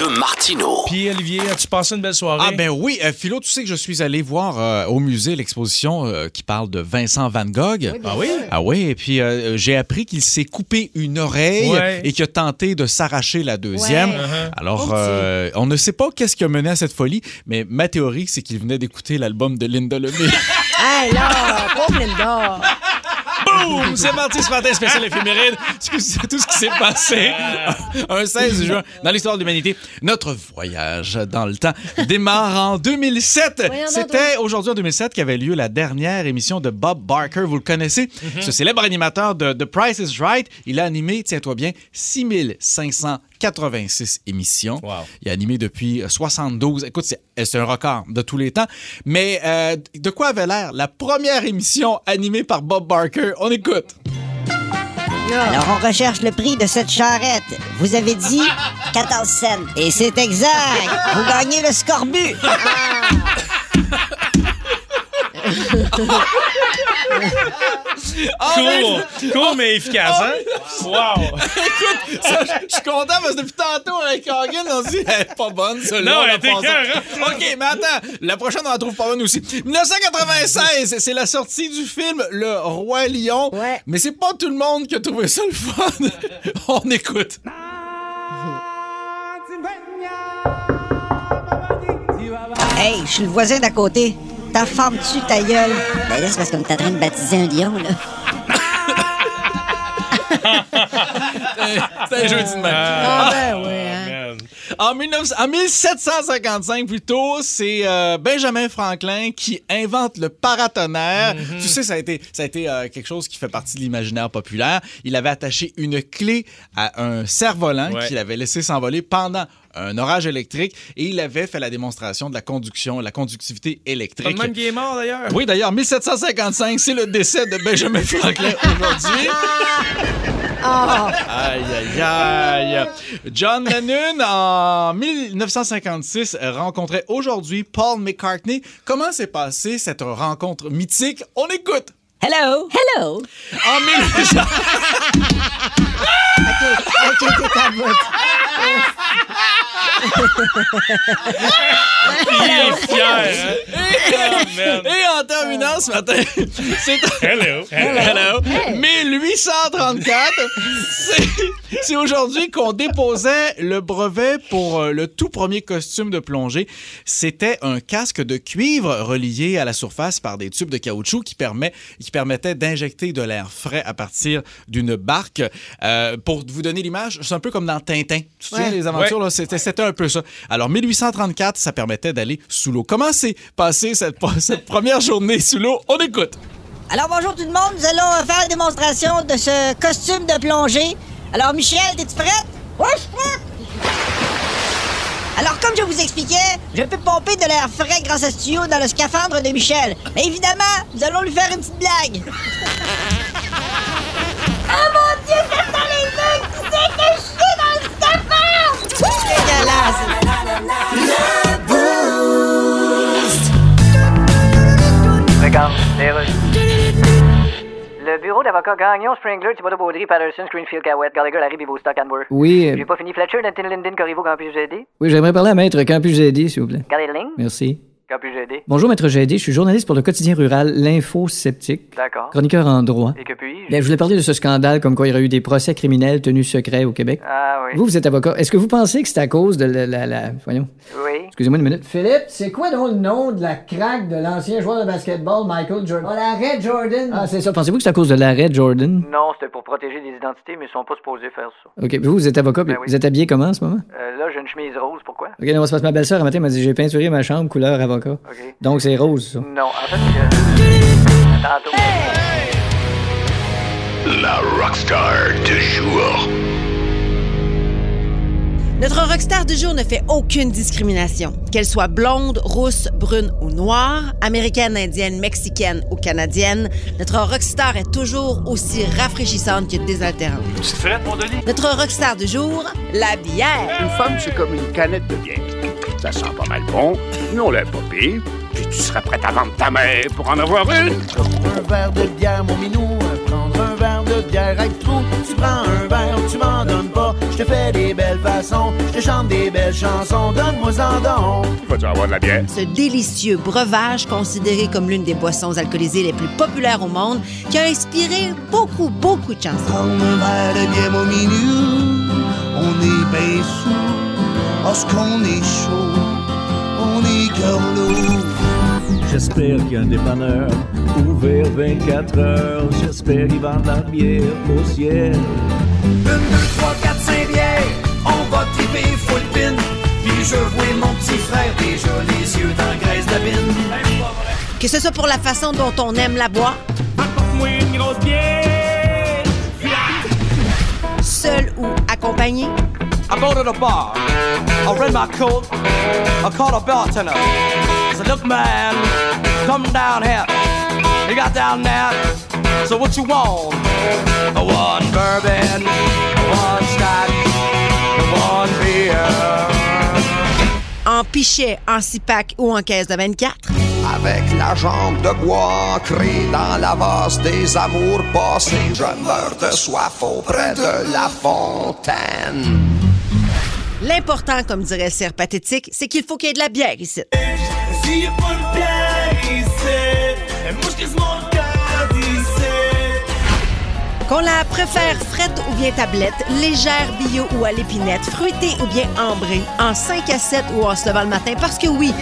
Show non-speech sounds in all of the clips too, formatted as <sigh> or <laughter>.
de Martino. Puis Olivier, as-tu passé une belle soirée? Ah ben oui, euh, Philo, tu sais que je suis allé voir euh, au musée l'exposition euh, qui parle de Vincent Van Gogh. Ah oui? Ah oui, et puis euh, j'ai appris qu'il s'est coupé une oreille Ouais. et qu'il a tenté de s'arracher la deuxième. Ouais. Uh-huh. Alors, euh, on ne sait pas qu'est-ce qui a mené à cette folie, mais ma théorie, c'est qu'il venait d'écouter l'album de Linda Lemay. <laughs> Hey là, pauvre Linda. Boum! C'est parti ce matin spécial éphéméride. C'est tout ce qui s'est passé un 16 juin dans l'histoire de l'humanité. Notre voyage dans le temps démarre en 2007. Voyons donc, C'était aujourd'hui en 2007 qu'avait lieu la dernière émission de Bob Barker. Vous le connaissez? Ce célèbre animateur de The Price is Right. Il a animé, tiens-toi bien, 6586 émissions. Wow. Il a animé depuis 72. Écoute, c'est c'est un record de tous les temps. Mais euh, de quoi avait l'air la première émission animée par Bob Barker? On écoute. Alors, on recherche le prix de cette charrette. Vous avez dit <laughs> 14 cents. Et c'est exact. Vous gagnez le scorbut. <laughs> <laughs> Court, court mais efficace, hein? Wow! Ça, Je je suis content parce que depuis tantôt, avec Hagen, on se dit, elle est pas bonne, celle-là. Non, on elle était écœurante. OK, mais attends, la prochaine, on la trouve pas bonne aussi. 1996, c'est la sortie du film Le Roi Lion. Ouais. Mais c'est pas tout le monde qui a trouvé ça le fun. <laughs> on écoute. <laughs> Hey, je suis le voisin d'à côté. Ta femme tue ta gueule. Ben là, c'est parce qu'on est en train de baptiser un lion, là. <laughs> C'est un jeudi de même. Ah ben oui, hein. Man. En, 19 en 1755, plutôt, c'est euh, Benjamin Franklin qui invente le paratonnerre. Tu sais, ça a été, ça a été euh, quelque chose qui fait partie de l'imaginaire populaire. Il avait attaché une clé à un cerf-volant Ouais. qu'il avait laissé s'envoler pendant un orage électrique et il avait fait la démonstration de la conduction, la conductivité électrique. le même qui est mort, d'ailleurs? Oui, d'ailleurs, 1755, c'est le décès de Benjamin Franklin aujourd'hui. <laughs> Aïe, aïe, aïe. John Lennon, en 1956, rencontrait aujourd'hui Paul McCartney. Comment s'est passée cette rencontre mythique? On écoute. Hello. Hello. En 1800 OK, t'es à bout. Il est fier, hein? <laughs> Oh. Et en terminant ce matin, <laughs> c'est Hello. Hello. 1834. C'est- C'est aujourd'hui qu'on déposait le brevet pour euh, le tout premier costume de plongée. C'était un casque de cuivre relié à la surface par des tubes de caoutchouc qui, permet, qui permettait d'injecter de l'air frais à partir d'une barque. Euh, pour vous donner l'image, c'est un peu comme dans Tintin. Tu te souviens Ouais. les aventures, là, c'était, un peu ça. Alors, 1834, ça permettait d'aller sous l'eau. Comment s'est passée cette, <laughs> cette première journée sous l'eau? On écoute. Alors, bonjour tout le monde. Nous allons euh, faire la démonstration de ce costume de plongée. Alors, Michel, es-tu prête? Oui, je suis prête. Alors, comme je vous expliquais, je peux pomper de l'air frais grâce à ce tuyau dans le scaphandre de Michel. Mais évidemment, nous allons lui faire une petite blague. Le d'avocat Gagnon, Springler, Thibodeau Baudry, Patterson, Screenfield, Cowett, Gallagher, Larry, Bibo, Stock, Anwer. Oui, euh, J'ai pas fini Fletcher, Denton, Linden, Corriveau, quand puis-je aider? oui, j'aimerais parler à Maître Quand puis-je aider, s'il vous plaît? Gardez la ligne. Merci. Quand puis-je aider? Bonjour, Maître Gédé. Je suis journaliste pour le quotidien rural L'Info Sceptique, D'accord. chroniqueur en droit. Et que puis-je? Bien, je voulais parler de ce scandale comme quoi il y aurait eu des procès criminels tenus secrets au Québec. Ah oui. Vous, vous êtes avocat. Est-ce que vous pensez que c'est à cause de la... la- la- Voyons. Oui. Excusez-moi une minute. Philippe, c'est quoi donc le nom de la craque de l'ancien joueur de basketball Michael Jordan? l'arrêt Jordan. Ah, c'est ça. Pensez-vous que c'est à cause de l'arrêt Jordan? Non, c'était pour protéger des identités, mais ils sont pas supposés faire ça. OK. Vous, vous êtes avocat, Ben oui. vous êtes habillé comment en ce moment? Euh, là, j'ai une chemise rose, pourquoi? OK, non, c'est parce que ma belle-sœur, un matin, m'a dit j'ai peinturé ma chambre couleur avocat. Donc, c'est rose, ça. Non, en fait, euh, tantôt. La rockstar du jour. Notre rockstar du jour ne fait aucune discrimination. Qu'elle soit blonde, rousse, brune ou noire, américaine, indienne, mexicaine ou canadienne, notre rockstar est toujours aussi rafraîchissante que désaltérante. Tu te fais, mon Denis? Notre rockstar du jour, la bière. Une femme, c'est comme une canette de bière. Ça sent pas mal bon, mais on l'aime pas pire. Puis tu serais prête à vendre ta mère pour en avoir une. Un verre de bière, mon minou, prendre un verre de bière avec trou. Tu prends un verre, tu m'en donnes pas. Je te fais des belles façons, je te chante des belles chansons. Donne-moi en don. Vas-tu avoir de la bière? Ce délicieux breuvage, considéré comme l'une des boissons alcoolisées les plus populaires au monde, qui a inspiré beaucoup, beaucoup de chansons. Un verre de bière, mon minou, on est bien sous. Lorsqu'on est chaud, on est lourd. J'espère qu'il y a un dépanneur ouvert 24 heures. J'espère qu'il vend de la bière au ciel. Une, deux, trois, quatre, cinq bières, on va triper full pin. Puis je vois mon petit frère déjà les yeux dans la graisse de bine. Que ce soit pour la façon dont on aime la boire, Apporte-moi une grosse bière. seul ou accompagné, I go to the bar. I rent my coat. I call the bartender. I said, look, man, come down here. You got down there. So what you want? One bourbon, one scotch, one beer. en pichet, en six-pack ou en caisse de 24. Avec la jambe de bois ancrée dans la vase des amours passés, je meurs de soif auprès de la fontaine. L'important, comme dirait le Sir Pathétique, c'est qu'il faut qu'il y ait de la bière ici. S'il y a pas de bière ici, moi je quasiment le cœur d'ici. Qu'on la préfère frette ou bien tablette, légère bio ou à l'épinette, fruitée ou bien ambrée, en 5 à 7 ou en se levant le matin, parce que oui,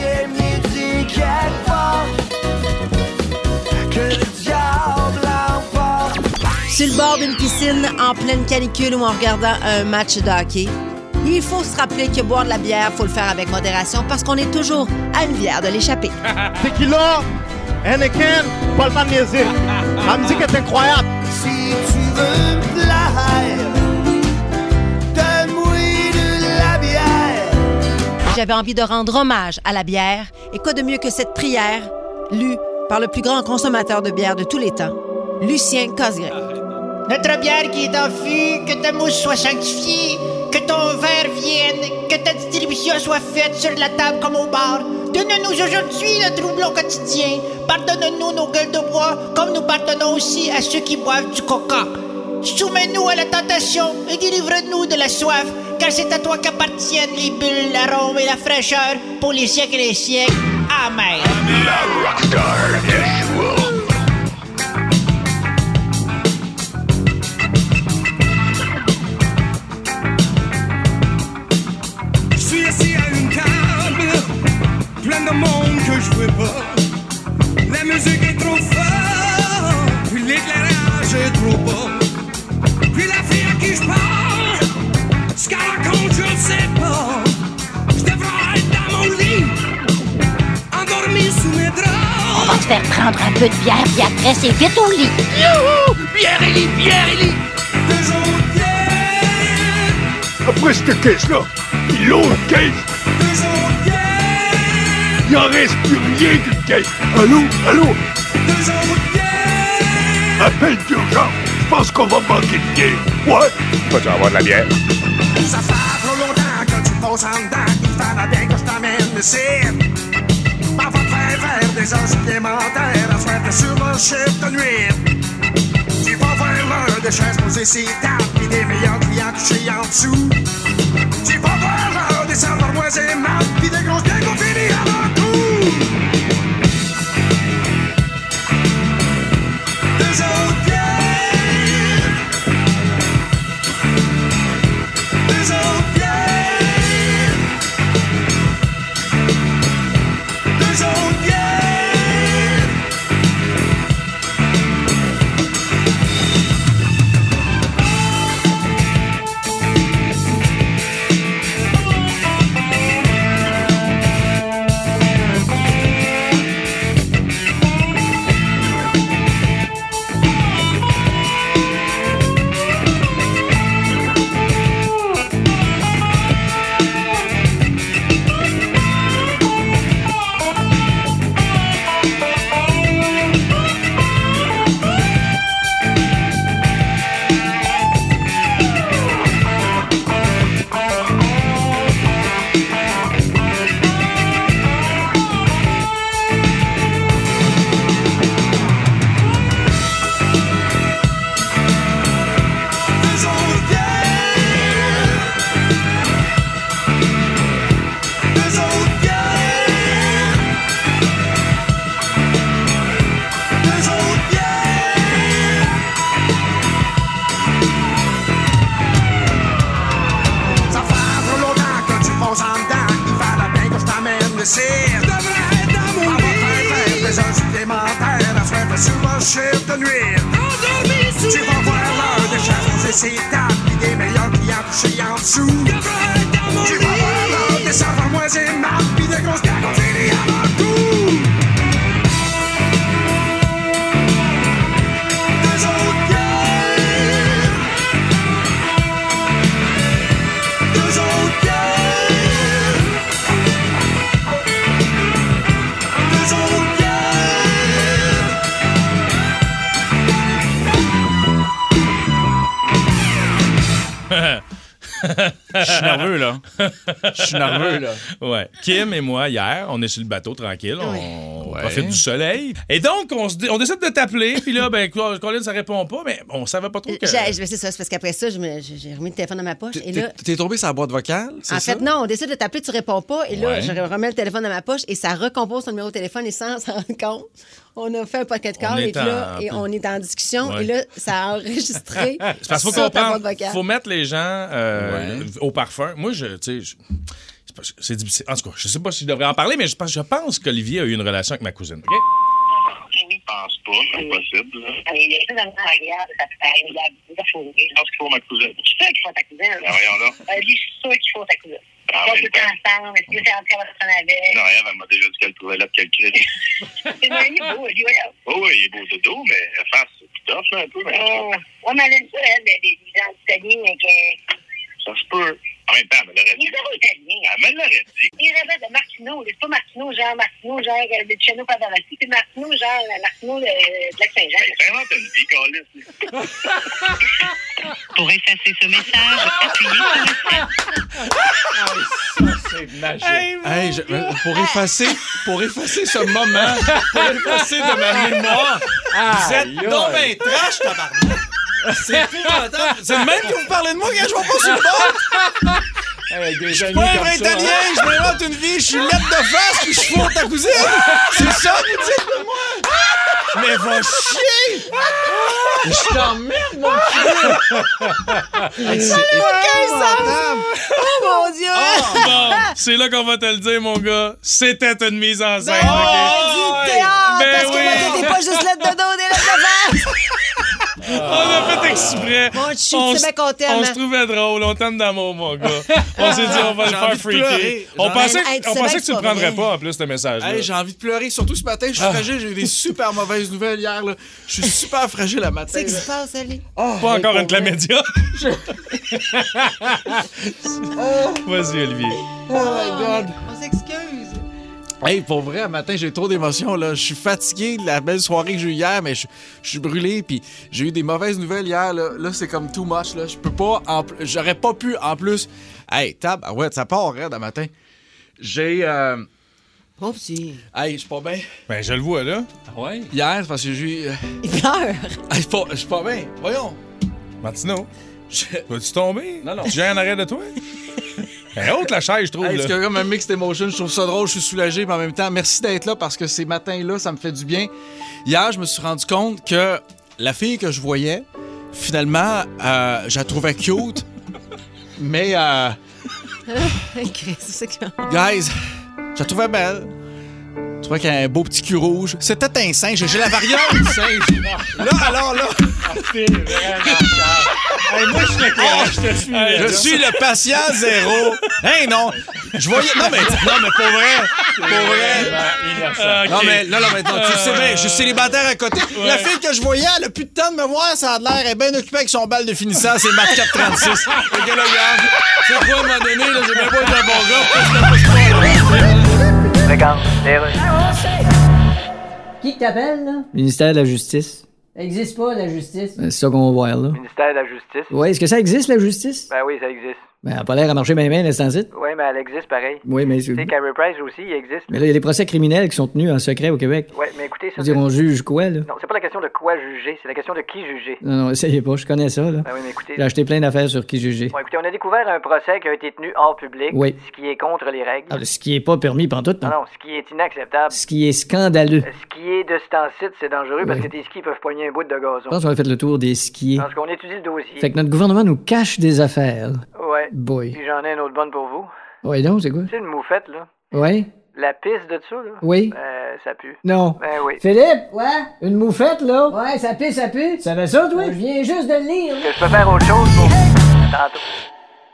sur le bord d'une piscine, en pleine canicule ou en regardant un match de hockey, il faut se rappeler que boire de la bière, faut le faire avec modération parce qu'on est toujours à une bière de l'échapper. <laughs> Tequila, Anakin, pas le temps de niaiser. La musique est incroyable. Si tu veux me plaire, donne-moi de la bière. J'avais envie de rendre hommage à la bière. Et quoi de mieux que cette prière, lue par le plus grand consommateur de bière de tous les temps, Lucien Cosgrave. Notre bière qui est en fût, que ta mousse soit sanctifiée, que ton verre vienne, que ta distribution soit faite sur la table comme au bar. Donne-nous aujourd'hui notre troublon quotidien. Pardonne-nous nos gueules de bois, comme nous pardonnons aussi à ceux qui boivent du coca. Soumets-nous à la tentation et délivre-nous de la soif, car c'est à toi qu'appartiennent les bulles, l'arôme et la fraîcheur pour les siècles et les siècles. Amen. Va te faire prendre un peu de bière, puis après, c'est vite au lit. Youhou! Pierre Élie, Pierre Élie! Deux autres bières, Après cette caisse-là, l'autre caisse, deux autres bières, il en reste plus rien qu'une caisse. Allô, allô, deux autres bières. appel d'urgence. Je pense qu'on va manquer de bière. Ouais. Vas-tu avoir de la bière? Ça fait trop longtemps que tu passes en dedans, que je t'amène ici. Des heures supplémentaires, à t'es sur de nuit. Tu vas voir l'heure des chaises posées sur table, pis des meilleurs clients couchés en dessous. Tu vas voir l'heure des salles et mat, pis des grosses bières qu'on à leur coup. Nerveux, là. <laughs> Je suis nerveux, là. Ouais. Kim et moi, hier, on est sur le bateau tranquille. On Ouais. profite du soleil. Et donc, on, se dé- on décide de t'appeler. Puis là, ben, Colin, ça répond pas. Mais on savait pas trop que. J'ai- je- C'est ça, c'est parce qu'après ça, je me- j'ai j'ai remis le téléphone dans ma poche. Et là, T'es- T'es tombé sur la boîte vocale, c'est en ça? fait, non, on décide de t'appeler, tu réponds pas. Et là, Ouais. je remets le téléphone dans ma poche et ça recompose ton numéro de téléphone et sans s'en rendre compte. On a fait un pocket On call et, puis là, en- et on est en discussion. Ouais. Et là, ça a enregistré. <laughs> C'est parce qu'il faut comprendre. vocale. faut mettre les gens euh, au parfum. Moi, je, tu sais, je- c'est difficile. En tout cas, je sais pas si je devrais en parler, mais je pense, je pense qu'Olivier a eu une relation avec ma cousine. OK? Je pense pas, c'est impossible. là. Il y a des choses ça il il. Je pense qu'il faut ma cousine. Je suis sûr qu'il faut ta cousine. Ah, voyons là. Euh, lui, je suis sûr qu'il faut ta cousine. Ah, mais tout ensemble. Est-ce que c'est en conversation avec? Non, Ève, elle m'a déjà dit qu'elle trouvait là de quel cri. C'est un il est beau, lui, ouais. Oh, oui, il est beau dodo, mais la face, c'est tough, là, un peu. Mais Oh, ouais, mais elle ça, elle, des, gens italiens, mais que. ça se peut. En même temps, elle me l'aurait Il dit. Elle me l'aurait dit. Il rêvait de Martino. C'est pas Martino, genre Martino, genre euh, de Pavarotti. C'est Martino, genre euh, Martino de, de Lac-Saint-Jean. Invente une vie, Calis. <laughs> Pour effacer ce message, appuyez sur le Hey, je- euh, pour effacer, pour effacer ce moment, pour effacer de ma mémoire, vous êtes aïe. ben trash, tabarnak! C'est épouvantable. C'est le même que vous parlez de moi quand je vais pas sur le bord! <laughs> Je suis pas un vrai italien, je m'invente une vie, je suis lettre de face, puis je suis faux ta cousine! C'est ça que vous dites de moi! Mais va chier! Je t'emmerde, mon cul! C'est! Oh mon Dieu! Bon, c'est là qu'on va te le dire, mon gars. C'était une mise en scène. Ben, OK? du théâtre! Ben parce que moi, t'étais pas juste lettre de dos, des lettres de face! <laughs> On a fait exprès. Bon, je suis on, s- content, on hein. se trouvait drôle, on t'aime d'amour, mon gars. <laughs> On s'est dit, on va le faire pleurer. On pensait, envie- Hey, tu on pensait que tu le c'est pas prendrais vrai. pas, en plus, ce message-là. Hey, j'ai envie de pleurer, surtout ce matin, je suis Ah. fragile, j'ai eu des <laughs> super mauvaises nouvelles hier. Là. Je suis super fragile à matin. C'est que là. se passe, Ali? pas encore une clamédia. <laughs> Vas-y, Olivier. Oh my God. On s'excuse. Hey, pour vrai, à matin, j'ai trop d'émotions. là. Je suis fatigué de la belle soirée que j'ai eue hier, mais je, je suis brûlé. Puis j'ai eu des mauvaises nouvelles hier. Là, Là, c'est comme too much. Là. Je peux pas. J'aurais pas pu, en plus. Hey, tab, ah ouais, ça part raide à matin. J'ai. Euh... Oh, petit. Hey, je suis pas bien. Ben, je le vois, là. Ouais? Hier, c'est parce que j'ai eu. euh, Il pleure. Hey, je suis pas, je suis pas bien. Voyons. Martino, vas-tu tomber? Non, non. Viens en arrêt de toi? <laughs> Ben, haute la chaise, je trouve. Hey, comme un mixed emotion. Je trouve ça drôle, je suis soulagé, mais en même temps, merci d'être là parce que ces matins-là, ça me fait du bien. Hier, je me suis rendu compte que la fille que je voyais, finalement, euh, je la trouvais cute, mais, euh, <laughs> guys, je la trouvais belle. Je trouvais qu'elle a un beau petit cul rouge. C'était un singe. J'ai la variante du singe. Là, alors là. moi, je te crois, je te suis. Je suis le patient zéro. Hein, non. Je voyais. Non, mais, non, mais pour vrai. Pour vrai. Non, mais, non, non, mais non, tu le sais bien, je suis célibataire à côté. La fille que je voyais, elle a plus de temps de me voir, ça a l'air, elle est bien occupée avec son bal de finissant, c'est Marc 436. Fait que là, regarde, c'est quoi, à un moment donné, là, j'ai pas été un bon gars. Regarde, Qui t'appelle, là? Ministère de la Justice. Ça existe pas, la justice. C'est ça qu'on va voir, là. Ministère de la Justice. Oui, est-ce que ça existe, la justice? Ben oui, ça existe. Ben, elle a pas l'air à marcher bien, bien, l'instant-ci. Oui, mais elle existe pareil. Oui, mais c'est- Tu sais, Carrie Price aussi, il existe. Mais là, il y a des procès criminels qui sont tenus en secret au Québec. Ouais, mais écoutez, Je ça. dire, on juge quoi, là? Non, c'est pas la question de quoi juger, c'est la question de qui juger. Non, non, essayez pas, je connais ça, là. Ben oui, mais écoutez. J'ai acheté plein d'affaires sur qui juger. Bon, écoutez, on a découvert un procès qui a été tenu hors public, Oui. ce qui est contre les règles. Ah, ce qui est pas permis pantoute, Non, non. non, ce qui est inacceptable. Ce qui est scandaleux. Ce qui est de ce temps-ci, c'est dangereux parce Oui. que tes skis peuvent poigner un bout de Je gazon. pense qu'on a fait le tour des skiers. Parce qu'on étudie le dossier. Fait que notre gouvernement nous cache des affaires. Ouais. Boy. Puis j'en ai une autre bonne pour vous. Ouais, donc, c'est quoi? C'est une moufette, là? Ouais? La piste de ça, là? Oui. Euh, ça pue. Non. Ben oui. Philippe? Ouais? Une moufette, là? Ouais, ça pue, ça pue. Tu savais ça, toi? Je viens juste de le lire. Que je peux faire autre chose pour... Tantôt.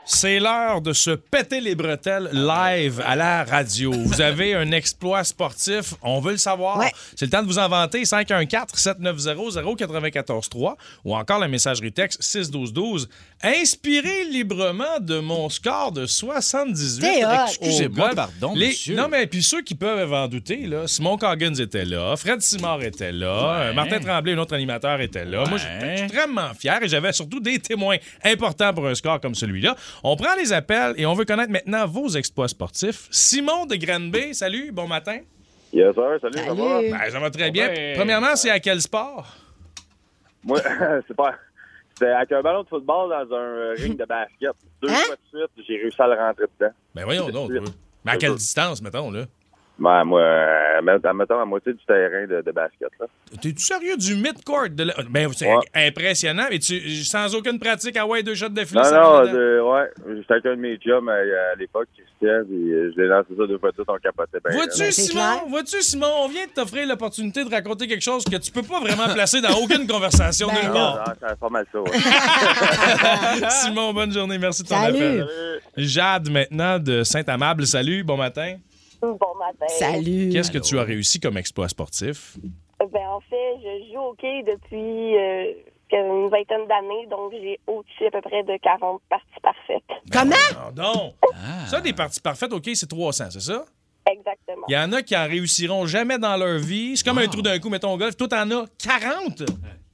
C'est l'heure de se péter les bretelles live à la radio. Vous avez un exploit sportif, on veut le savoir. C'est le temps de vous inventer 514-790-0943 ou encore la messagerie texte 61212. Inspiré librement de mon score de 78. T'es hot. au Excusez-moi, golf. pardon, Les- monsieur. Non, mais puis ceux qui peuvent en douter, là, Simon Coggins était là, Fred Simard était là, euh, Martin Tremblay, un autre animateur, était là. Moi, j'étais extrêmement fier et j'avais surtout des témoins importants pour un score comme celui-là. On prend les appels et on veut connaître maintenant vos exploits sportifs. Simon de Granby, salut, bon matin. Yes, sir. Salut, ça va? Ben, ça va très bien. Ouais. Premièrement, c'est à quel sport? Moi, <laughs> c'est pas. C'était avec un ballon de football dans un euh, ring de basket. Deux Hein? fois de suite, j'ai réussi à le rentrer dedans. Ben voyons donc. Mais à quelle distance, mettons, là? Ben, moi, euh, mettons à moitié du terrain de, de basket. Là. T'es-tu sérieux du mid-court? De la- Ben, c'est Ouais. impressionnant. Mais tu, sans aucune pratique, ah ouais, deux shots de filet, Non, ça non, de- ouais. J'étais avec un de mes chums euh, à l'époque, Christian, puis euh, je l'ai lancé ça deux fois de suite, on capotait bien. Vois-tu, Simon? Vois-tu, Simon? On vient de t'offrir l'opportunité de raconter quelque chose que tu peux pas vraiment placer dans aucune conversation Ben nulle non. Ah, c'est pas mal ça, ouais. <laughs> <laughs> Simon, bonne journée. Merci de ton Salut. appel. Jade, maintenant, de Saint-Amable. Salut, bon matin. Bon matin. Salut. Qu'est-ce que tu as réussi comme exploit sportif? Ben, en fait, je joue au hockey depuis euh, une vingtaine d'années, donc j'ai au-dessus à peu près de 40 parties parfaites. Comment? Non. Ça, des parties parfaites, OK, c'est 300, c'est ça? Exactement. Il y en a qui en réussiront jamais dans leur vie. C'est comme un trou d'un coup, mettons au golf. Toi, t'en as 40.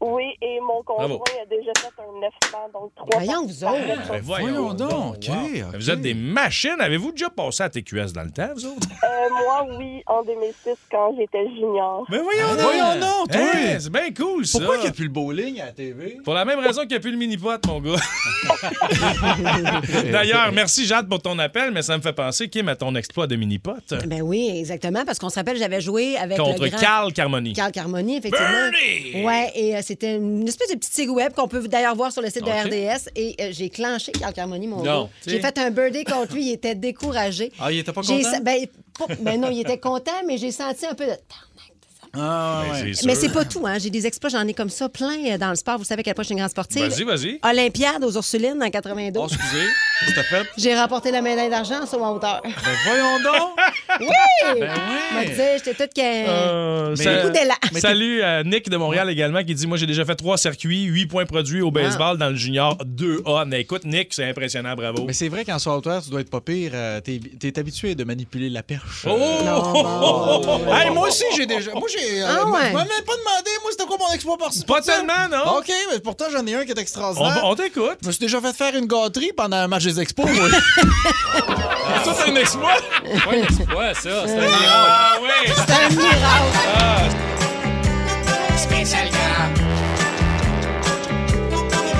Oui, et mon conjoint Bravo. a déjà fait un 900, donc trois Voyons, parties vous autres. parfaites. Ben, voyons donc. wow. Vous êtes des machines. Avez-vous déjà passé à TQS dans le temps, vous autres? Euh, moi, oui, en 2006, quand j'étais junior. Mais voyons donc! voyons donc, toi. Hey, c'est bien cool, ça! Pourquoi il n'y a plus le bowling à la TV? Pour la même raison qu'il n'y a plus le mini-pot, mon gars. <laughs> D'ailleurs, merci Jade pour ton appel, mais ça me fait penser, Kim, à ton exploit de mini-pot. Ben oui, exactement, parce qu'on se rappelle, j'avais joué avec Contre le grand... Carl Carmoni. Carl Carmoni, effectivement. Bernie! Ouais, et euh, c'était une espèce de petite sigle web qu'on peut d'ailleurs voir sur le site de RDS. Et euh, j'ai clenché Carl Carmoni, mon gars. J'ai fait un birdie contre lui, il était découragé. Ah, il était pas content? Ben, ben non, il était content, mais j'ai senti un peu de... Ah, Ben, ouais. Mais c'est pas tout, hein. J'ai des exploits, j'en ai comme ça plein euh, dans le sport. Vous savez à quel point je suis une grande sportive. Vas-y, vas-y. Olympiade aux Ursulines en 92. Oh, excusez. C'était fait. J'ai remporté la médaille d'argent en saut en hauteur. Ben, voyons donc. <laughs> Oui! Ben M'a dit, j'étais toute que... Euh, d'élan. <laughs> Salut à Nick de Montréal également qui dit Moi, j'ai déjà fait trois circuits, huit points produits au baseball dans le junior 2A. Mais écoute, Nick, c'est impressionnant, bravo. Mais c'est vrai qu'en saut hauteur, tu dois être pas pire. euh, T'es es habitué de manipuler la perche. Oh! Euh, <laughs> Hey, moi aussi, j'ai déjà. Moi, j'ai. Euh, Ah ouais. Je m'avais pas demandé, moi, c'était quoi mon exploit par Pas tellement, non? OK, mais pourtant, j'en ai un qui est On, extraordinaire. va- on t'écoute. Je me suis déjà fait faire une gâterie pendant un match des expos. moi. <laughs> Ça, c'est un exploit. Pas un exploit, ça. C'est un miracle. Ah, oui. C'est un miracle. Ah, Spécial grave.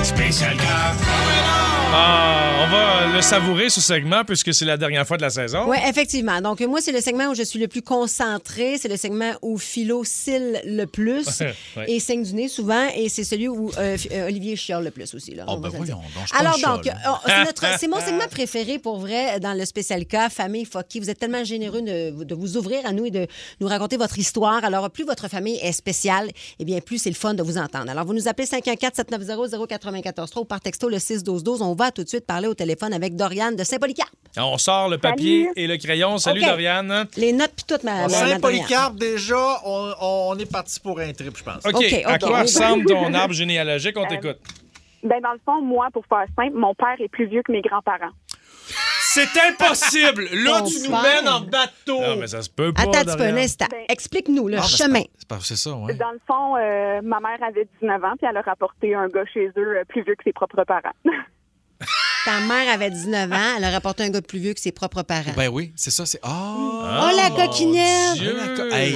Spécial grave. Ah, on va le savourer, ce segment, puisque c'est la dernière fois de la saison. Oui, effectivement. Donc, moi, c'est le segment où je suis le plus concentré. C'est le segment où Philo cille le plus Ouais. et saigne du nez souvent. Et c'est celui où euh, euh, Olivier chiale le plus aussi. Là, Oh, On va ben le dire. voyons donc, je Alors, donc, euh, c'est mon <laughs> segment préféré pour vrai dans le spécial cas Famille Focky. Vous êtes tellement généreux de, de vous ouvrir à nous et de nous raconter votre histoire. Alors, plus votre famille est spéciale, eh bien, plus c'est le fun de vous entendre. Alors, vous nous appelez 514-790-0943 ou par texto le 612-12. On va tout de suite parler au téléphone avec Doriane de Saint-Polycarpe. On sort le papier Salut. et le crayon. Salut, OK. Doriane. Les notes puis tout, ma, Saint-Polycarpe, déjà, on, on est parti pour un trip, je pense. OK. OK, À quoi ressemble ton arbre généalogique? On t'écoute. Ben, dans le fond, moi, pour faire simple, mon père est plus vieux que mes grands-parents. C'est impossible! <laughs> Là, tu nous mènes en bateau! Non, mais ça se peut pas, Attends peu, un instant. Explique-nous le Ah, ben, chemin. pas- C'est pas- c'est ça, ouais. Dans le fond, euh, ma mère avait 19 ans, puis elle a rapporté un gars chez eux euh, plus vieux que ses propres parents. <laughs> Ta mère avait 19 ans, elle a rapporté un gars plus vieux que ses propres parents. Ben oui, c'est ça, c'est. Oh! oh, la coquinette! Dieu. La co- Hey!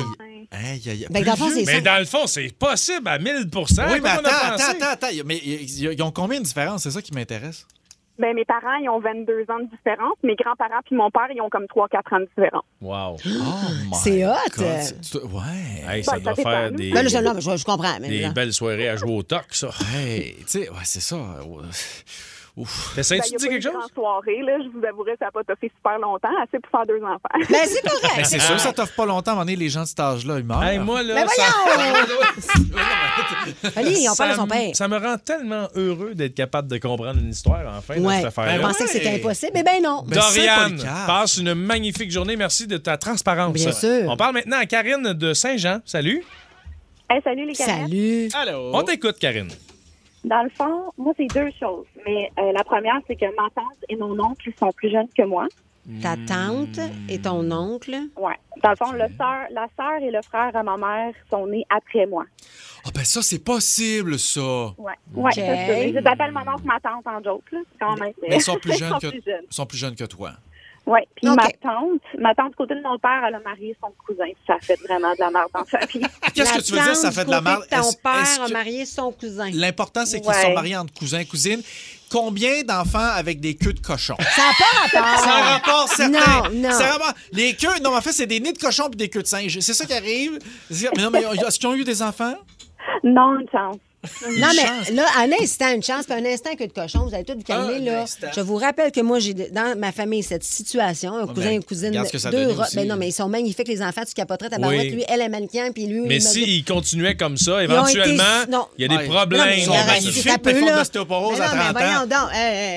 Hey, aïe, aïe. Ben, dans le fond, Plus c'est vieux? ça. Mais dans le fond, c'est possible à 1000 Oui, Comme mais on a attends, pensé. attends, attends, attends. Mais ils ils ont combien de différences? C'est ça qui m'intéresse. Ben, mes parents, ils ont 22 ans de différence. Mes grands-parents puis mon père, ils ont comme 3-4 ans de différence. Wow. <gasps> Oh, my C'est hot. God, c'est- tu- Ouais. Hey, ça Ben, ça doit dépend. faire des, Ben, là, je, non, mais je, je comprends. Mais des là. belles soirées à jouer au toc, ça. Hey, tu sais, ouais, c'est ça. T'essayes-tu Ben, de a dire quelque chose? soirée, là, je vous avouerai, ça n'a pas toffé super longtemps, assez pour faire deux enfants. Ben, c'est correct. Mais c'est sûr, ça t'offre pas longtemps à un moment donné, les gens de cet âge-là, ils meurent. Hey, moi, là, Ben ça... <laughs> Allez, on parle de Ça son me- père. Ça me rend tellement heureux d'être capable de comprendre une histoire, enfin, dans Ouais. cette affaire-là. Je pensais que c'était impossible, mais ben non. Doriane, passe une magnifique journée. Merci de ta transparence. Bien sûr. On parle maintenant à Karine de Saint-Jean. Salut. Hey, salut les canettes. Salut. Allô. On t'écoute, Karine. Dans le fond, moi, c'est deux choses. Mais euh, la première, c'est que ma tante et mon oncle sont plus jeunes que moi. Ta tante et ton oncle? Ouais. Dans le fond, le sœur, la sœur et le frère à ma mère sont nés après moi. Ah ben ça, c'est possible, ça. Ouais. Ouais, Ok. ça, c'est- Je t'appelle mon oncle, ma tante en joke, là. Quand même. Mais ils sont plus <laughs> jeunes que, plus jeunes. ils sont plus jeunes que toi. Ouais. Puis ma tante, ma tante du côté de mon père, elle a marié son cousin. Ça fait vraiment de la merde dans sa vie. <laughs> Qu'est-ce que tu veux dire, ça fait de la merde? Ton Est-ce- père a que- marié son cousin? L'important, c'est qu'ils Ouais. sont mariés entre cousins et cousines. Combien d'enfants avec des queues de cochon? Ça n'a pas rapport. <laughs> Ça rapport certain. Non, non. Ça a rapport- Les queues, non, en fait, c'est des nids de cochon et des queues de singe. C'est ça qui arrive. Mais non, mais est-ce qu'ils ont eu des enfants? Non, une chance. Non, mais là, un instant, une chance, puis un instant que de cochon, vous allez tous vous calmer, là. instant. Je vous rappelle que moi, j'ai dans ma famille cette situation, un cousin et une cousine, que deux aussi. Ben non, mais ils sont magnifiques, les enfants, tu capoterais ta barouette. Lui, elle est mannequin, puis lui, Mais il m'a dit- s'il continuait comme ça, éventuellement, il y a des problèmes. Mais Ils sont magnifiques, mais ils font de là. l'ostéoporose Mais à non, mais 30 ans. voyons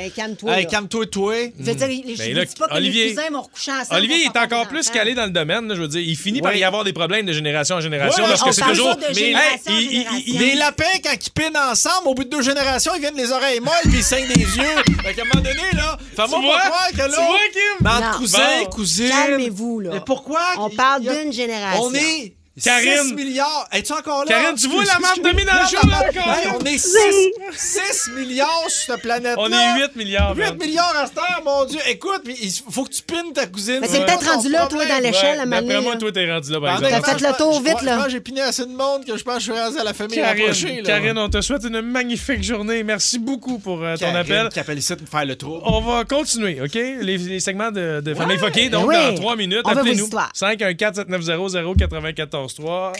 donc, calme-toi. Calme-toi, toi. Je veux dire, je Ben que Olivier- les cousins vont recoucher ensemble. Olivier est encore des plus calé dans le domaine. je veux dire, il finit par y avoir des problèmes de génération en génération. Lorsque on c'est parle toujours. pas de Mais- génération Hey, en il- il- il- génération. Les lapins, quand ils pinent ensemble, au bout de deux générations, ils viennent les oreilles molles puis ils saignent des yeux. Fait qu'à un moment donné, là, fais-moi Tu vois? pas croire que là. Tu vois, Kim? Mais entre cousins, Bon. cousines. Calmez-vous, là. Mais pourquoi? On parle d'une génération. On est. Karine. 6 milliards. Es-tu encore là? Karine, tu vois la marque de ménage là? Hey, on est 6, 6 milliards sur cette planète-là. On est 8 milliards. 8 man. milliards à cette heure, mon Dieu. Écoute, il faut que tu pines ta cousine. Mais c'est peut-être rendu là, toi, dans l'échelle, ouais, à Mané. D'après moi, toi, t'es rendu là, par exemple. T'as le tour vite, là. J'ai piné assez de monde que je pense que je suis rendu à la famille Karine, approchée. Karine, on te souhaite une magnifique journée. Merci beaucoup pour euh, ton appel. qui appelle ici de faire le tour. On va continuer, OK? Les, segments de. Famille Foquet, donc dans 3 minutes. Appelez-nous. 514 7900 94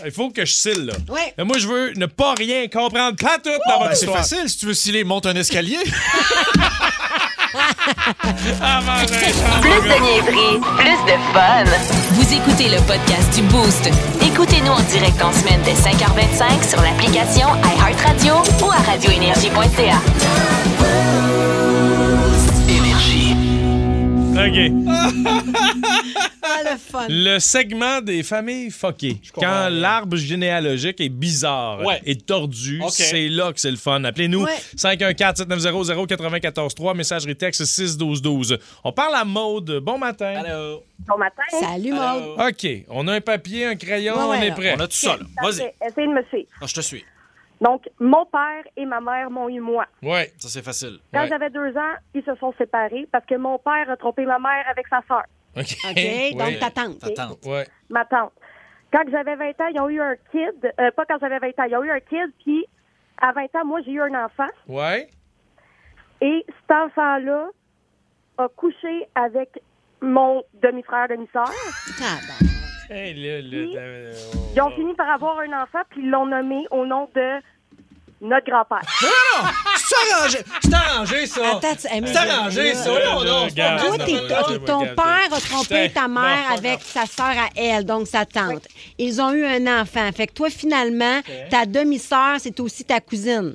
il faut que je cille, là. Mais moi, je veux ne pas rien comprendre, pas tout dans oh, votre ben, C'est facile, si tu veux sciller, monte un escalier. <laughs> Ah, ben, ben, plus de niaiseries, plus de fun. Vous écoutez le podcast du Boost. Écoutez-nous en direct en semaine dès 5h25 sur l'application iHeartRadio ou à radioénergie.ca. OK. <laughs> Ah, le fun. Le segment des familles foquées. Quand l'arbre généalogique est bizarre Ouais. et tordu, c'est là que c'est le fun. Appelez-nous Ouais. 514-7900-943, messagerie texte 61212. On parle à Maude. Bon matin. Allô? Bon matin. Salut, Maud. OK. On a un papier, un crayon, Ouais, ouais, on est prêt. On a tout ça, là. Vas-y. Essayez de me suivre. Ah, je te suis. Donc, mon père et ma mère m'ont eu moi. Ouais. Ça, c'est facile. Quand Ouais. j'avais deux ans, ils se sont séparés parce que mon père a trompé ma mère avec sa sœur, OK. <laughs> Ouais. donc ta tante. Ta tante. Ouais. ma tante. Quand j'avais 20 ans, ils ont eu un kid. Euh, pas quand j'avais 20 ans, ils ont eu un kid, puis à 20 ans, moi, j'ai eu un enfant. Ouais. Et cet enfant-là a couché avec mon demi-frère, demi-sœur. Ah, ben. Hey, là, là, là, là, Ils ont fini par avoir un enfant, puis ils l'ont nommé au nom de notre grand-père. C'est arrangé. C'est arrangé, ça. Attends, tu- hey, mais C'est arrangé, ça. là, Non, non. Toi, non, non, non, ton père a trompé ta mère bon, avec sa sœur à elle, donc sa tante. Ils ont eu un enfant. Fait que toi, finalement, ta demi-sœur, c'est aussi ta cousine.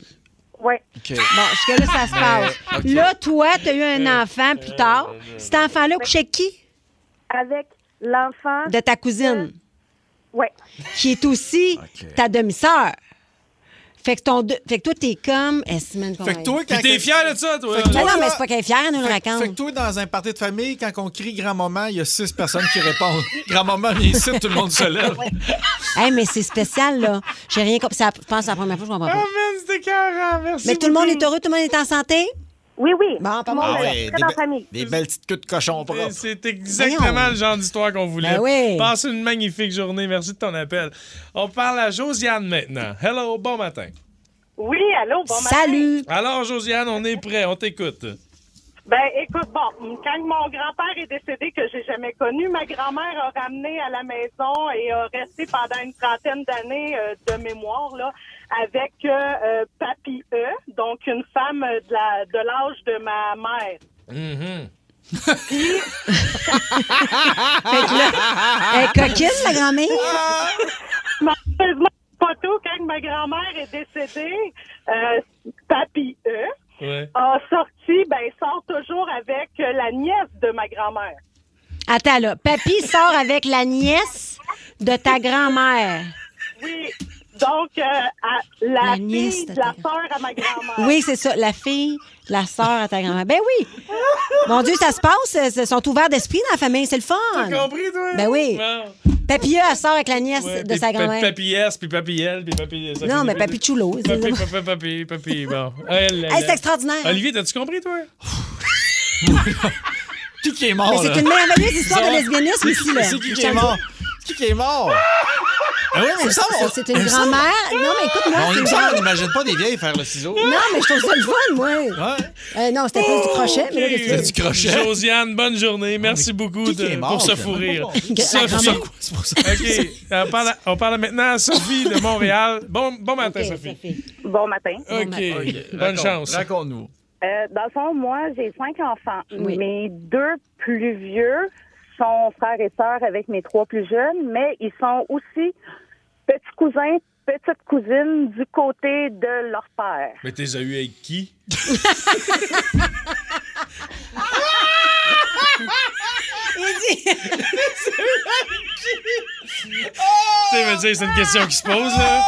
Oui. OK. Bon, jusque-là, ça se passe. Là, toi, tu as eu un enfant plus tard. Cet enfant-là couchait avec qui? Avec l'enfant. De ta cousine, Oui. qui est aussi ta demi-sœur. Fait que, ton deux- fait que toi, t'es comme. Eh, semaine Fait que toi, quand. T'es fier de ça, toi? Fait que Mais toi, non, mais c'est pas qu'elle est fière, elle nous le Fait, raconte. fait que toi, dans un party de famille, quand on crie grand-maman, il y a six personnes qui répondent. <laughs> grand-maman vient ici, tout le monde se lève. <laughs> Hey, mais c'est spécial, là. J'ai rien compris. C'est la- Je pense que c'est la première fois que je comprends Ah, pas. man, c'était carré. Merci. Mais tout le monde est heureux, tout le monde est en santé? Oui, oui. Bon, pas mal. Ah est ouais, très des, dans be- la famille. des belles petites queues de cochon Et propres. C'est exactement le genre d'histoire qu'on voulait. Ben oui. Passe une magnifique journée. Merci de ton appel. On parle à Josiane maintenant. Hello, bon matin. Oui, allô, bon matin. Salut! Alors, Josiane, on est prêt. On t'écoute. Ben, écoute, bon, quand mon grand-père est décédé, que j'ai jamais connu, ma grand-mère a ramené à la maison et a resté pendant une trentaine d'années euh, de mémoire, là, avec euh, euh, Papy E, donc une femme de la- de l'âge de ma mère. Fait que là, elle est coquine, la grand-mère? <laughs> Malheureusement, photo, quand ma grand-mère est décédée, euh, Papy E Ouais. a sorti, ben, sort toujours avec euh, la nièce de ma grand-mère. Attends, là. Papy sort avec la nièce de ta grand-mère. Oui. Donc, euh, à- la, fille de de la sœur à ma grand-mère. Oui, c'est ça. La fille, la sœur à ta grand-mère. Ben oui. Mon Dieu, ça se passe. Ils sont ouverts d'esprit dans la famille. C'est le fun. T'as compris, toi? Ben oui. Papy, elle sort avec la nièce Ouais, de sa grand-mère. S, puis L, puis Papy... ça Non, mais Papy Chulo. papy, papy, papy, bon. Elle, Hey, c'est extraordinaire. Olivier, t'as-tu compris, toi? <laughs> Qui qui est mort, Mais c'est une merveilleuse histoire de lesbianisme ici, là. C'est qui qui est mort? Qui qui est mort? Ah oui, mais. Ça, c'est une grand-mère. Non, mais écoute-moi. On une on n'imagine pas des vieilles faire le ciseau. Non, mais je trouve ça le fun, moi. Euh, non, c'était plus du crochet, mais là, que tu veux? Josiane, bonne journée. Merci beaucoup qui de- mort, pour ce fou rire. Sophie. OK. On parle, on parle maintenant à Sophie de Montréal. Bon, bon matin, Sophie. Bon matin. OK. Bonne chance. Raconte-nous. Euh, dans le fond, moi, j'ai cinq enfants. Oui. Mes deux plus vieux sont frères et sœurs avec mes trois plus jeunes, mais ils sont aussi petits cousins, petites cousines du côté de leur père. Mais t'es eu avec qui? Il dit... Tu sais, me dire, c'est une question qui se pose, là.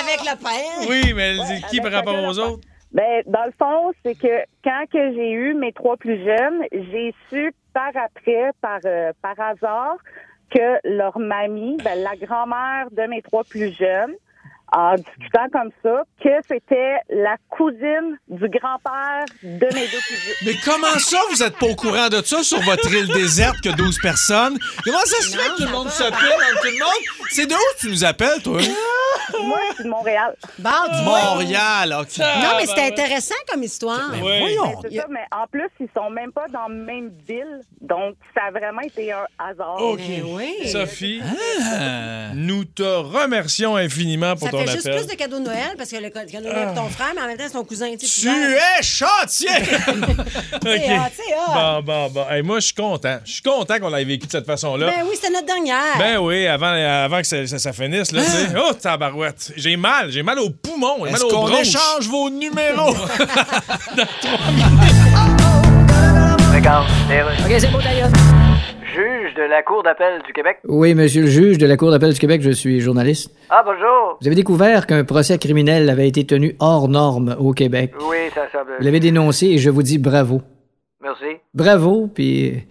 Avec le père. Oui, mais elle dit qui par rapport aux autres? Ben, dans le fond, c'est que quand que j'ai eu mes trois plus jeunes, j'ai su par après, par, euh, par hasard, que leur mamie, ben, la grand-mère de mes trois plus jeunes, en discutant comme ça, que c'était la cousine du grand-père de mes deux plus vieux. Mais comment ça, vous êtes pas au courant de ça sur votre île déserte que 12 personnes? Comment ça se fait que tout le monde dans tout le monde? C'est de où tu nous appelles, toi? Moi, je suis de Montréal. Bon, dis-moi. Montréal, OK. Non, mais c'était intéressant comme histoire. Mais Oui. voyons. C'est ça, mais en plus, ils sont même pas dans la même ville, donc ça a vraiment été un hasard. OK. Ben oui. Sophie, Ah. nous te remercions infiniment pour Ça ton fait juste plus de cadeaux de Noël parce que le cadeau de Noël, c'est ton frère, mais en même temps, c'est ton cousin. Tu, Tu es chantier! <laughs> <laughs> OK. C'est hot, c'est hot. Bon, bon, bon. Hey, moi, je suis content. Je suis content qu'on l'ait vécu de cette façon-là. Ben oui, c'était notre dernière. Ben oui, avant, avant que ça, ça- ça finisse, là, tu sais. Oh, tabarouette. J'ai mal, j'ai mal au poumon, j'ai mal Est-ce au qu'on bronche. échange vos numéros? <laughs> Regarde, OK, c'est beau, d'ailleurs. Juge de la Cour d'appel du Québec? Oui, monsieur le juge de la Cour d'appel du Québec, je suis journaliste. Ah, bonjour. Vous avez découvert qu'un procès criminel avait été tenu hors norme au Québec. Oui, ça semble. Vous l'avez dénoncé et je vous dis bravo. Merci. Bravo, puis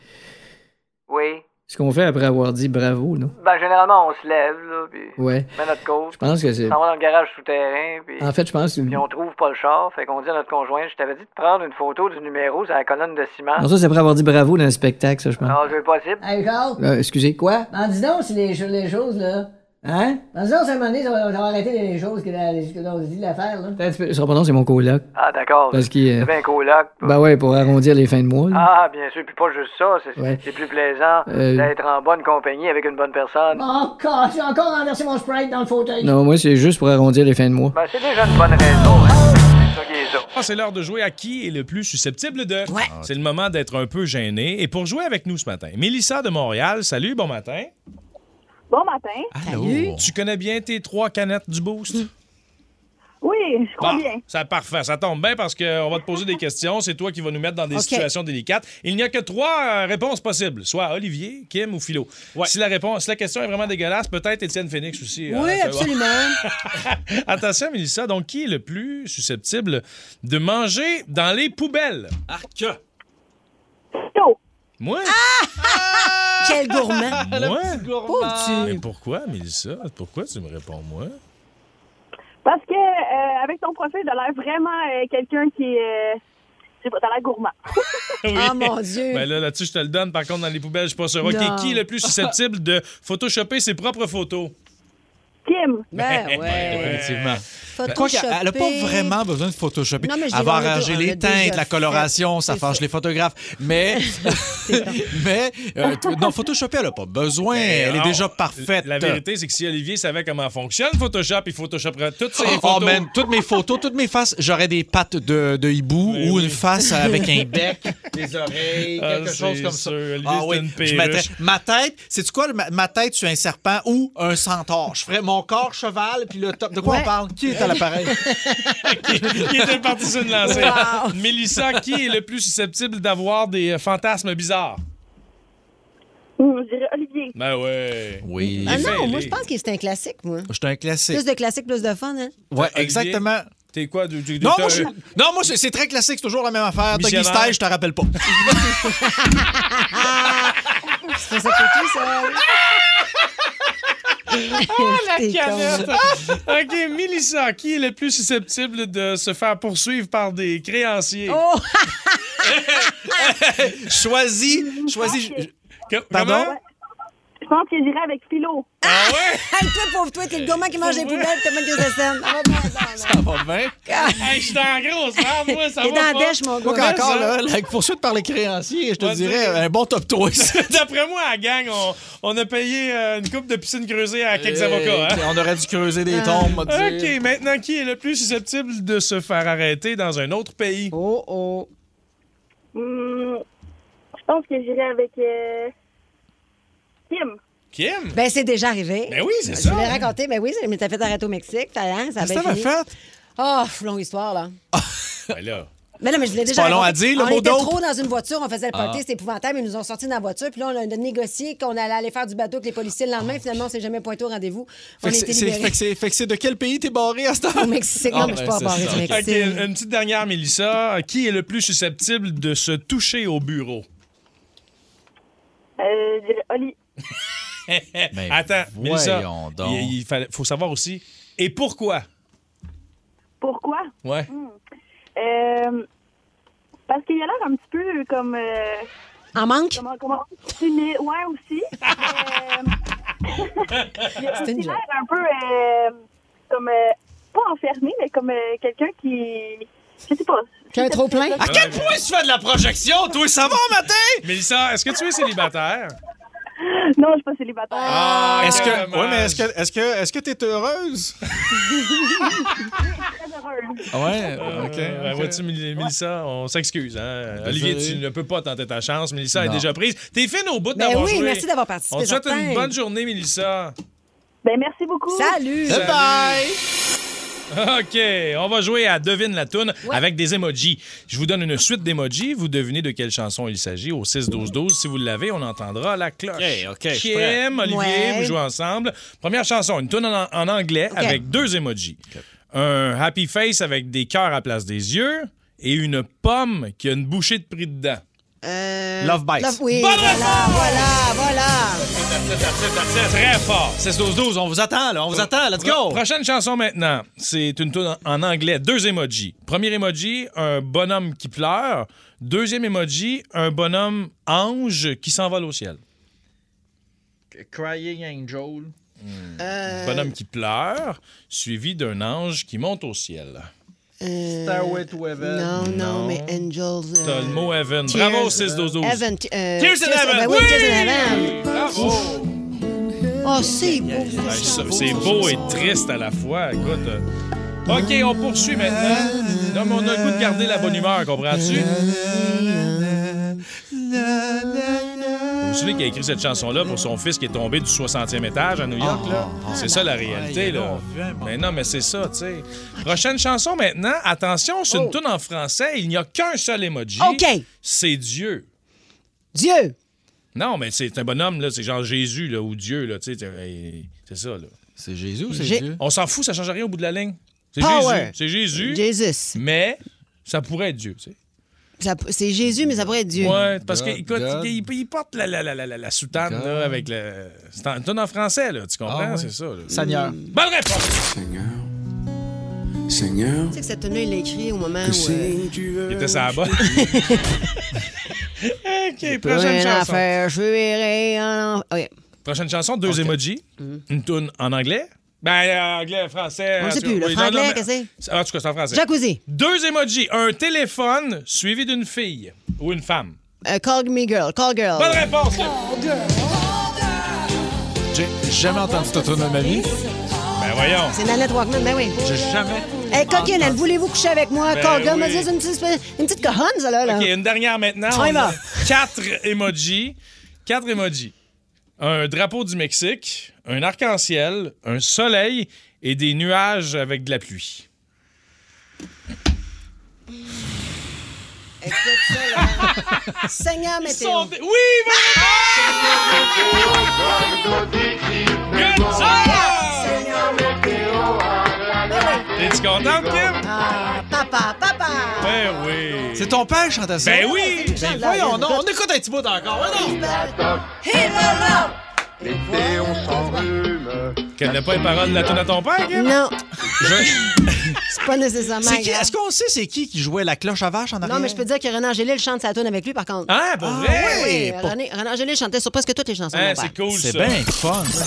Oui. Ce qu'on fait après avoir dit bravo, là. Ben, généralement, on se lève, là, puis Ouais. on met notre cause. Je pense que c'est. On s'en va dans le garage souterrain, puis... En fait, je pense que. Puis on trouve pas le char, fait qu'on dit à notre conjoint, je t'avais dit de prendre une photo du numéro sur la colonne de ciment. Non, ça, c'est après avoir dit bravo dans le spectacle, ça, je pense. Non, c'est possible. Hey, Charles. Euh, excusez. Quoi? Ben, dis donc, si les, les choses, là. Hein? Ben, c'est un moment donné, ça va, ça va arrêter les choses que l'on dit de l'affaire, là. Attends un c'est mon coloc. Ah, d'accord. Parce qu'il, euh, C'est bien coloc. Ben ouais, pour arrondir les fins de mois, là. Ah, bien sûr, puis pas juste ça, c'est Ouais. plus plaisant Euh, d'être en bonne compagnie avec une bonne personne. Encore, j'ai encore renversé mon Sprite dans le fauteuil. Non, moi, c'est juste pour arrondir les fins de mois. Ben, c'est déjà une bonne raison, hein. C'est. Ah, c'est l'heure de jouer à qui est le plus susceptible de. C'est le moment d'être un peu gêné. Et pour jouer avec nous ce matin, Mélissa de Montréal, salut, bon matin. Bon matin. Salut. Tu connais bien tes trois canettes du Boost? Oui, je crois Bon, bien. c'est parfait. Ça tombe bien parce qu'on va te poser des questions. C'est toi qui vas nous mettre dans des situations délicates. Il n'y a que trois euh, réponses possibles, soit Olivier, Kim ou Philo. Si la réponse, si la question est vraiment dégueulasse, peut-être Étienne Phoenix aussi. Oui, hein, ça va. absolument. <laughs> Attention, Mélissa. Donc, qui est le plus susceptible de manger dans les poubelles? Arc! Tôt. Moi? Quel gourmand. <laughs> Moi? Pauvre tu. Mais pourquoi, Mélissa? Pourquoi tu me réponds moi? Parce que, euh, avec ton profil, t'as l'air vraiment euh, quelqu'un qui est. sais pas, t'as l'air gourmand. <laughs> Oui. Oh mon Dieu. Ben là, là-dessus, je te le donne. Par contre, dans les poubelles, je suis pas sûr. OK, qui est le plus susceptible de photoshopper ses propres photos? Kim. Ben ouais. <laughs> Effectivement. Quoi elle n'a pas vraiment besoin de photoshopper. Non, mais je elle va arranger les teintes, la fait. coloration, ça fâche ça. les photographes. Mais, <laughs> mais euh, non, photoshopper, elle n'a pas besoin. elle est déjà parfaite. La vérité, c'est que si Olivier savait comment fonctionne Photoshop, il photoshopperait toutes ses Oh, photos. man, toutes mes photos, toutes mes faces, j'aurais des pattes de, de hibou ou une face avec un bec, <laughs> des oreilles, Ah, quelque chose c'est comme sûr, ça. Olivier, Ah oui, une je ma tête, c'est quoi ma, ma tête sur un serpent ou un centaure? Je ferais mon corps cheval puis le top. De quoi Ouais. on parle? Qui est à l'appareil? <laughs> Qui était parti sur une lancée. Wow. Mélissa, qui est le plus susceptible d'avoir des euh, fantasmes bizarres? Je dirais Olivier. Ben ouais. Oui. Ah non, moi, je pense que c'est un classique, moi. Je suis un classique. Plus de classique, plus de fun, hein? Ouais, Olivier, exactement. T'es quoi? du- du- Non, moi, je non, moi, c'est c'est très classique, c'est toujours la même affaire. Doggy style, je te rappelle pas. <laughs> C'est ça tout, ça. <laughs> la T'es canette! OK, Mélissa, qui est le plus susceptible de se faire poursuivre par des créanciers? Oh! <laughs> <laughs> choisis, choisis. Que- Pardon? Je pense que j'irais avec Philo. Ah ouais? Hey, toi, pauvre toi, t'es le gourmand qui mange des poubelles, t'as même que de scène. Ah, bon, bon, bon. Ça va bien. Hey, je suis en grosse merde, moi, ça T'es va dans la pas. dèche, mon Moi, gars. encore, ça? là, la poursuite par les créanciers, je te dirais un bon top 3. <laughs> D'après moi, à la gang, on, on a payé euh, une coupe de piscine creusée à quelques avocats. Hein? On aurait dû creuser des tombes, m'a dit. OK, maintenant, qui est le plus susceptible de se faire arrêter dans un autre pays? Oh, oh. Hum, je pense que j'irais avec euh, Kim. Kim? Ben, c'est déjà arrivé. Ben oui, c'est Je ça. vous l'ai raconté. Ben oui, ça m'était fait arrêter au Mexique. T'as, hein, ça Qu'est-ce que t'avais fait? Oh, longue histoire, là. <laughs> Ben là. Mais non, mais je l'ai déjà pas long à dire, le On mot était dope? trop dans une voiture, on faisait le party, Ah. c'était épouvantable. Ils nous ont sortis dans la voiture, puis là, on a négocié qu'on allait aller faire du bateau avec les policiers le lendemain. Finalement, on s'est jamais pointé au rendez-vous. On Fait que a c'est- de quel pays t'es barré à ce temps? Au Mexique. Non, mais je suis pas ben, barré c'est du. Mexique. OK, une petite dernière, Mélissa. Qui est le plus susceptible de se toucher au bureau? Euh, je Oli. <laughs> Attends, Mélissa, donc. il, il fallait- faut savoir aussi. Et pourquoi? Pourquoi? Ouais. Euh, parce qu'il a l'air un petit peu comme... euh, En manque? comment, comment, timide. Ouais, aussi. <laughs> Euh, <laughs> il a C'est une aussi joke. l'air un peu euh, comme... euh, pas enfermé, mais comme euh, quelqu'un qui... Je sais pas. Qui a un trop plein? À quel point tu fais de la projection, toi? Ça va, matin? Mélissa, est-ce que tu es célibataire? Non, je suis pas célibataire. Ah, Est-ce que, ouais, mais est-ce que, est-ce que, est-ce que t'es heureuse? <laughs> très heureuse. Ah Ouais, Euh, ok. ouais, ok. vois-tu, Mél- Mélissa, on s'excuse. Hein? Olivier, tu ne peux pas tenter ta chance. Mélissa est déjà prise. T'es fine au bout Ben d'avoir oui, joué. merci d'avoir participé, On te souhaite une bonne journée, Mélissa. Ben, merci beaucoup. Salut! Salut. Bye! OK, on va jouer à Devine la toune avec des emojis. Je vous donne une suite d'emojis. Vous devinez de quelle chanson il s'agit au 6-12-12. Si vous l'avez, on entendra la cloche. OK, OK. Kim, Olivier, Ouais. vous jouez ensemble. Première chanson, une toune en, en anglais avec deux emojis. Un happy face avec des cœurs à place des yeux et une pomme qui a une bouchée de prix dedans. Euh, Love Bites. oui, Bonne voilà, voilà, voilà. Très fort. 16-12-12, on vous attend, là, on vous attend, let's Pro- go! Prochaine chanson maintenant. C'est une tune en, anglais. Deux emojis. Premier emoji, un bonhomme qui pleure. Deuxième emoji, un bonhomme ange qui s'envole au ciel. Crying Angel. Euh, Bonhomme qui pleure, suivi d'un ange qui monte au ciel. Euh, Starway to Heaven. Non, non, Non. mais Angels. euh, T'as le mot Heaven. Tears- Bravo, 6-12-12. Heaven, euh, Tears in Heaven. ben oui, Oui! Tears in Heaven. Bravo. Oh, c'est beau. C'est beau et triste à la fois. Écoute. euh, OK, on poursuit maintenant. Non, mais on a le goût de garder la bonne humeur, comprends-tu? Vous vous souvenez qu'il a écrit cette chanson-là pour son fils qui est tombé du 60e étage à New York, là? C'est ça la réalité, là. Mais non, mais c'est ça, tu sais. Prochaine chanson maintenant. Attention, c'est une tune en français. Il n'y a qu'un seul emoji. OK. C'est Dieu. Dieu. Non, mais c'est un bonhomme, là. C'est genre Jésus, là, ou Dieu, là. Tu sais, c'est- ça, là. C'est Jésus ou c'est J'ai- Dieu? On s'en fout, ça change rien au bout de la ligne. C'est Power. Jésus. C'est Jésus. Jesus. Mais ça pourrait être Dieu, tu sais. C'est Jésus, mais ça pourrait être Dieu. Ouais, parce qu'il il, il porte la, la, la, la, la- la soutane là, avec le. C'est en, en français, là, tu comprends? Ah ouais. C'est ça. Là. Seigneur. Bonne réponse! Seigneur, Tu sais que cette tune-là, il l'a écrit au moment que où. euh, si tu veux. Il était ça bas. <laughs> <laughs> OK, prochaine chanson. faire, je verrai en... OK. Prochaine chanson, deux emojis. Une toune en anglais, Ben, euh, anglais, français. On sait plus, le oui, franglais, qu'est-ce que En tout cas, c'est en français. Jacuzzi. Deux emojis. Un téléphone suivi d'une fille ou une femme. Euh, call me girl. Call girl. Bonne réponse, là. J'ai jamais entendu cette tune de ma vie. Ben voyons. C'est Nanette Walkman, ben oui. J'ai jamais. Hey, coquine, elle, voulez-vous coucher avec moi? Ben Call girl, oui. me c'est une petite, une petite ça, là. là. OK, une dernière maintenant. Quatre emojis. Quatre emojis. Un drapeau du Mexique, un arc-en-ciel, un soleil et des nuages avec de la pluie. Écoute ça, là. Seigneur météo. sont- Oui, Good Es-tu contente, Kim? Ah, papa, papa. Ben oui. C'est ton père qui chantait ça? Ben oui. Ben voyons, non, on écoute un petit bout encore. ouais, non. Qu'elle n'a pas les paroles de la tune à ton père, Kim? Non. <laughs> C'est pas nécessairement C'est qui- grave. Est-ce qu'on sait c'est qui qui jouait la cloche à vache en arrière? Non, mais je peux te dire que René Angélil chante sa tune avec lui, par contre. Ah, pour vrai? Oui, oui. Pour- René, René Angélil chantait sur presque toutes les chansons de Hein, mon père. c'est cool, C'est bien fun. ça.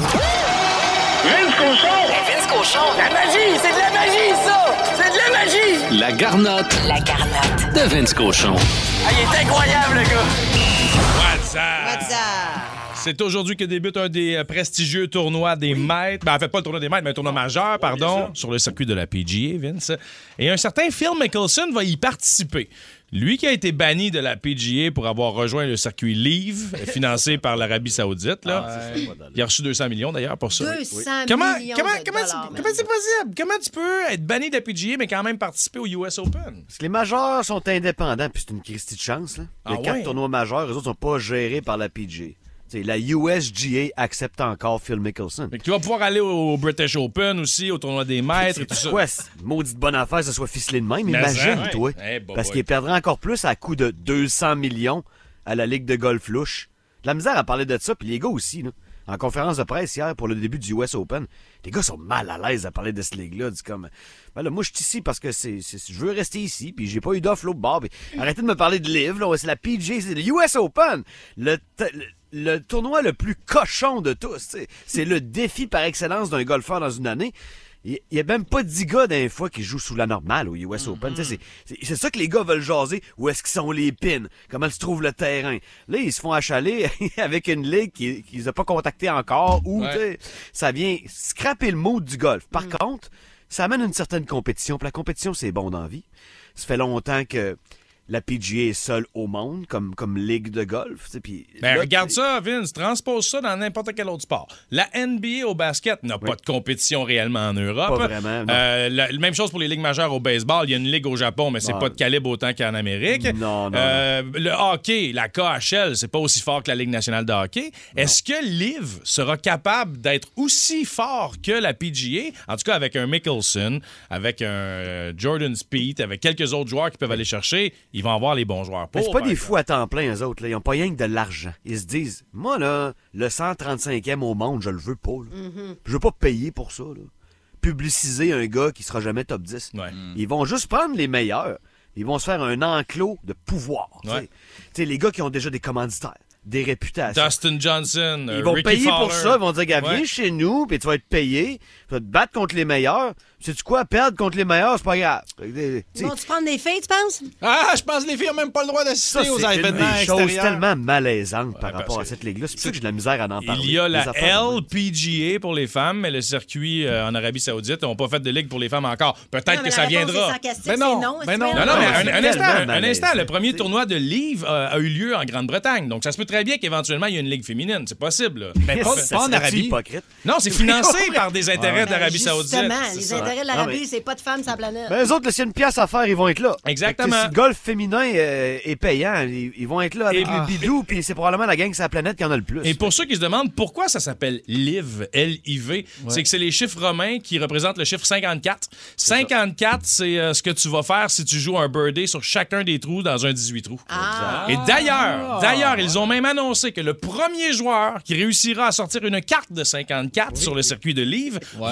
Vince Cochon! Vince Cochon. La magie! C'est de la magie, ça! C'est de la magie! La garnotte La garnotte. de Vince Cochon. Ah, il est incroyable, le gars! What's up? C'est aujourd'hui que débute un des euh, prestigieux tournois des maîtres. Ben, en fait, pas le tournoi des maîtres, mais un tournoi majeur, pardon, sur le circuit de la PGA, Vince. Et un certain Phil Mickelson va y participer. Lui qui a été banni de la PGA pour avoir rejoint le circuit Leave, <laughs> financé par l'Arabie Saoudite. Là. Il a reçu 200 millions d'ailleurs pour ça. 200 Comment, millions comment, de comment, dollars, c'est- man. comment c'est possible? Comment tu peux être banni de la PGA mais quand même participer au US Open? Parce que les majeurs sont indépendants, puis c'est une Christie de chance. Là. Il y a Ah quatre ouais? tournois majeurs, eux autres sont pas gérés par la PGA. T'sais, la USGA accepte encore Phil Mickelson. Que tu vas pouvoir aller au British Open aussi, au tournoi des maîtres et tout ça. une maudite bonne affaire, que ça soit ficelé de même, Mais imagine, ça, toi. ouais. Parce ouais. qu'il perdrait encore plus à coût de 200 millions à la Ligue de golf louche. De La misère à parler de ça, puis les gars aussi, là. En conférence de presse hier pour le début du US Open, les gars sont mal à l'aise à parler de cette ligue-là. Du comme, ben là, moi, je suis ici parce que c'est, je veux rester ici, puis j'ai pas eu d'offre l'autre bord. arrêtez de me parler de livre, là. Ouais, C'est la PGA, c'est le US Open. Le, le tournoi le plus cochon de tous. C'est le défi par excellence d'un golfeur dans une année. Il n'y a même pas 10 gars d'un fois qui jouent sous la normale au US Open. Sais, C'est ça que les gars veulent jaser. Où est-ce qu'ils sont les pins? Comment se trouve le terrain? Là, ils se font achaler <laughs> avec une ligue qui qui les a pas contactés encore. Ou Ouais. ça vient scraper le mood du golf. Par contre, ça amène une certaine compétition. Puis la compétition, c'est bon dans la vie. Ça fait longtemps que la PGA est seule au monde comme, comme ligue de golf. Puis Ben, là, regarde ça, Vince. Transpose ça dans n'importe quel autre sport. La NBA au basket n'a pas de compétition réellement en Europe. Pas vraiment. Euh, la, même chose pour les ligues majeures au baseball. Il y a une ligue au Japon, mais c'est pas de calibre autant qu'en Amérique. Non, non, Euh, Le hockey, la KHL, c'est pas aussi fort que la Ligue nationale de hockey. Est-ce que Liv sera capable d'être aussi fort que la PGA? En tout cas, avec un Mickelson, avec un euh, Jordan Speed, avec quelques autres joueurs qui peuvent aller chercher, ils vont avoir les bons joueurs pour. Mais c'est pas des fous à temps plein, eux autres. Là. Ils ont pas rien que de l'argent. Ils se disent, moi, là, le 135e au monde, je le veux pas. là. Mhm. Je veux pas payer pour ça. Là. Publiciser un gars qui sera jamais top 10. Ils vont juste prendre les meilleurs. Ils vont se faire un enclos de pouvoir. Ouais. Les gars qui ont déjà des commanditaires, des réputations. Dustin Johnson, euh, Ils vont Ricky payer pour ça. Ils vont dire, gars, viens Ouais. chez nous, puis tu vas être payé. Tu vas te battre contre les meilleurs. Sais-tu quoi? Perdre contre les meilleurs, c'est pas grave. Tu sais, Vont-tu prendre des filles, tu penses? Ah, je pense que les filles n'ont même pas le droit d'assister c'est aux une événements des choses extérieurs. tellement malaisantes par rapport à cette ligue-là. C'est pour ça que j'ai de la misère à en parler. Il y a la. LPGA pour les femmes, mais le circuit euh, en Arabie Saoudite n'ont pas fait de ligue pour les femmes encore. Peut-être que mais ça viendra. Ben non, c'est non. est-ce non. que- Non, non, mais Non, un, c'est instant, un malaisant. instant, le premier tournoi de Live euh, a eu lieu en Grande-Bretagne. Donc, ça se peut très bien qu'éventuellement, il y ait une ligue féminine. C'est possible. là. Mais pas, en Arabie. hypocrite? Non, c'est financé <laughs> par des intérêts Ben, d'Arabie Saoudite. Justement, les ça. intérêts de l'Arabie, mais- c'est pas de femmes sur la planète. Ben, eux autres, s'il y a une pièce à faire, ils vont être là. Exactement. Si le golf féminin euh, est payant, ils, ils vont être là avec Et- les bidous, puis c'est probablement la gang sur la planète qui en a le plus. Et pour ceux qui se demandent pourquoi ça s'appelle LIV, L-I-V, c'est que c'est les chiffres romains qui représentent le chiffre 54. 54, c'est euh, ce que tu vas faire si tu joues un birdie sur chacun des trous dans un 18 trous. Ah. Et d'ailleurs, d'ailleurs, ils ont même annoncé que le premier joueur qui réussira à sortir une carte de 54 sur le circuit de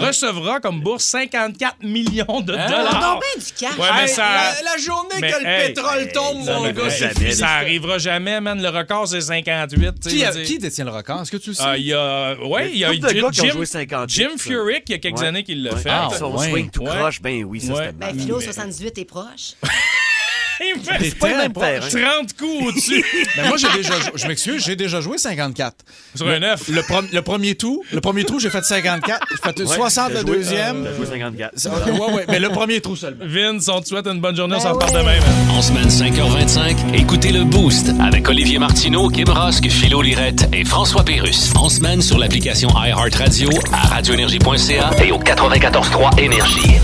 Recevra comme bourse 54 millions de Hein? dollars. On du cash. Ouais, mais Hey, ça... la, la journée Mais, que le hey, pétrole tombe, mon gars, c'est. Ça arrivera jamais, man. Le record, c'est 58. tu sais, Qui, a- détient le record? Est-ce que tu le sais? Ah, Il y a, ouais, il y a Jim, gars qui ont Jim- joué 58, Jim. Furyk, il y a quelques Ouais. années qu'il l'a Ouais. fait. Ah, son ouais. swing tout Ouais. croche, ben oui, ça, Ouais. c'était Ben. Philo 78 est proche. <laughs> Pas le même très terrain. 30 coups au-dessus. <laughs> Ben moi, j'ai déjà jou- Je m'excuse, j'ai déjà joué 54. Sur un œuf. Le, prom- le premier trou, le premier trou, j'ai fait 54. J'ai fait Ouais, 60 t'as le joué- deuxième. T'as joué 54. Ça- ouais, ouais, mais le premier trou seulement. Vince, on te souhaite une bonne journée. On Ben s'en ouais. demain. man. En semaine 5h25, écoutez le Boost avec Olivier Martineau, Kim Rosk, Philo Lirette et François Pérus. En semaine sur l'application iHeartRadio, à radioénergie.ca et au 94.3 Énergie.